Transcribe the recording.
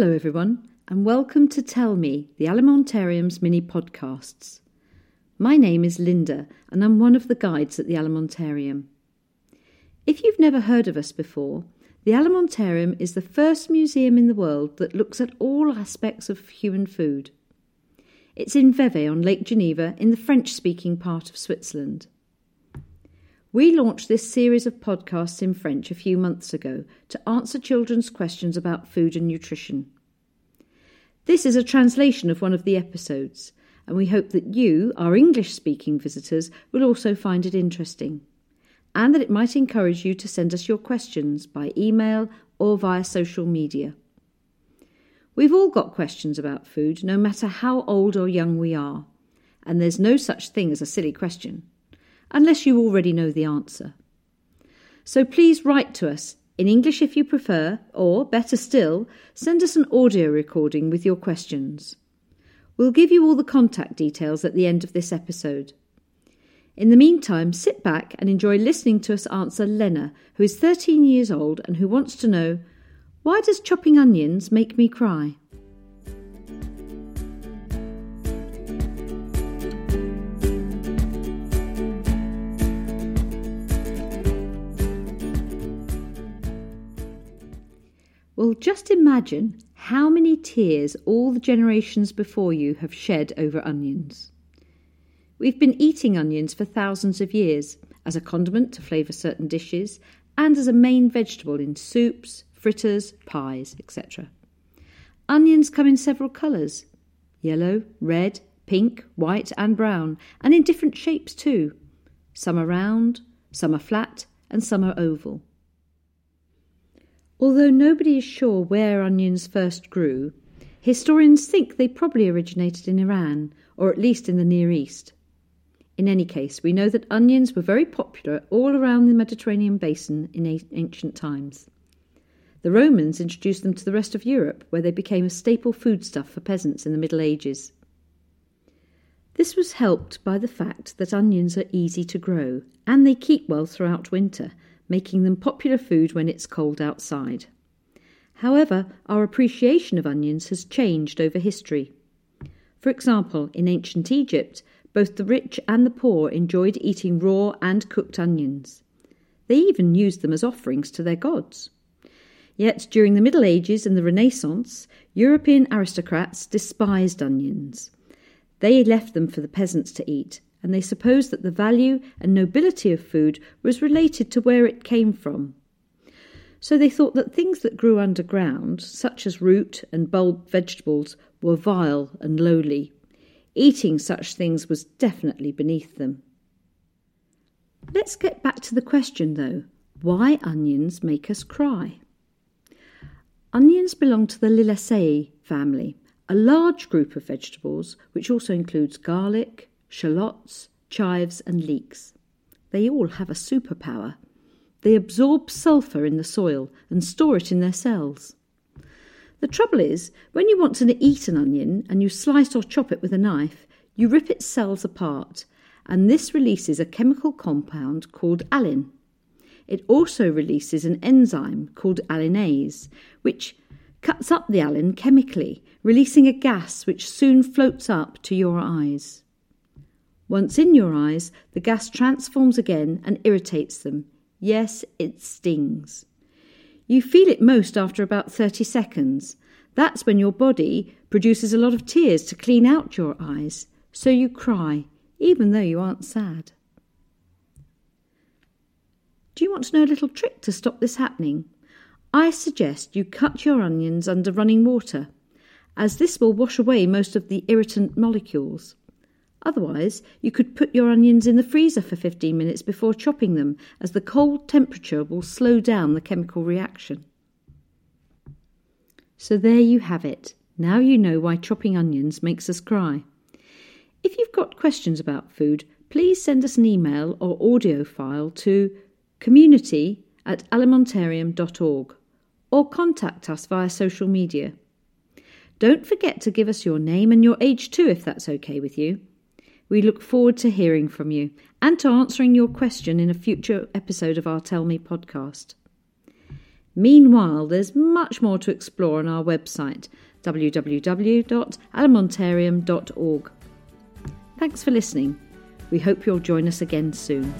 Hello, everyone, and welcome to Tell Me, the Alimentarium's mini podcasts. My name is Linda, and I'm one of the guides at the Alimentarium. If you've never heard of us before, the Alimentarium is the first museum in the world that looks at all aspects of human food. It's in Vevey on Lake Geneva in the French speaking part of Switzerland. We launched this series of podcasts in French a few months ago to answer children's questions about food and nutrition. This is a translation of one of the episodes, and we hope that you, our English speaking visitors, will also find it interesting, and that it might encourage you to send us your questions by email or via social media. We've all got questions about food, no matter how old or young we are, and there's no such thing as a silly question unless you already know the answer. So please write to us, in English if you prefer, or, better still, send us an audio recording with your questions. We'll give you all the contact details at the end of this episode. In the meantime, sit back and enjoy listening to us answer Lena, who is 13 years old and who wants to know why does chopping onions make me cry? Well, just imagine how many tears all the generations before you have shed over onions. We've been eating onions for thousands of years as a condiment to flavour certain dishes and as a main vegetable in soups, fritters, pies, etc. Onions come in several colours yellow, red, pink, white, and brown, and in different shapes too. Some are round, some are flat, and some are oval. Although nobody is sure where onions first grew, historians think they probably originated in Iran, or at least in the Near East. In any case, we know that onions were very popular all around the Mediterranean basin in ancient times. The Romans introduced them to the rest of Europe, where they became a staple foodstuff for peasants in the Middle Ages. This was helped by the fact that onions are easy to grow and they keep well throughout winter, making them popular food when it's cold outside. However, our appreciation of onions has changed over history. For example, in ancient Egypt, both the rich and the poor enjoyed eating raw and cooked onions. They even used them as offerings to their gods. Yet during the Middle Ages and the Renaissance, European aristocrats despised onions. They left them for the peasants to eat, and they supposed that the value and nobility of food was related to where it came from. So they thought that things that grew underground, such as root and bulb vegetables, were vile and lowly. Eating such things was definitely beneath them. Let's get back to the question, though why onions make us cry? Onions belong to the Liliaceae family, a large group of vegetables which also includes garlic, shallots, chives, and leeks. They all have a superpower. They absorb sulphur in the soil and store it in their cells. The trouble is, when you want to eat an onion and you slice or chop it with a knife, you rip its cells apart, and this releases a chemical compound called alliin. It also releases an enzyme called alliinase, which cuts up the alliin chemically, releasing a gas which soon floats up to your eyes. Once in your eyes, the gas transforms again and irritates them. Yes, it stings. You feel it most after about 30 seconds. That's when your body produces a lot of tears to clean out your eyes, so you cry, even though you aren't sad. Do you want to know a little trick to stop this happening? I suggest you cut your onions under running water, as this will wash away most of the irritant molecules. Otherwise, you could put your onions in the freezer for 15 minutes before chopping them, as the cold temperature will slow down the chemical reaction. So there you have it. Now you know why chopping onions makes us cry. If you've got questions about food, please send us an email or audio file to community at alimentarium.org or contact us via social media. Don't forget to give us your name and your age too, if that's okay with you. We look forward to hearing from you and to answering your question in a future episode of our Tell Me podcast. Meanwhile, there's much more to explore on our website www.alimentarium.org. Thanks for listening. We hope you'll join us again soon.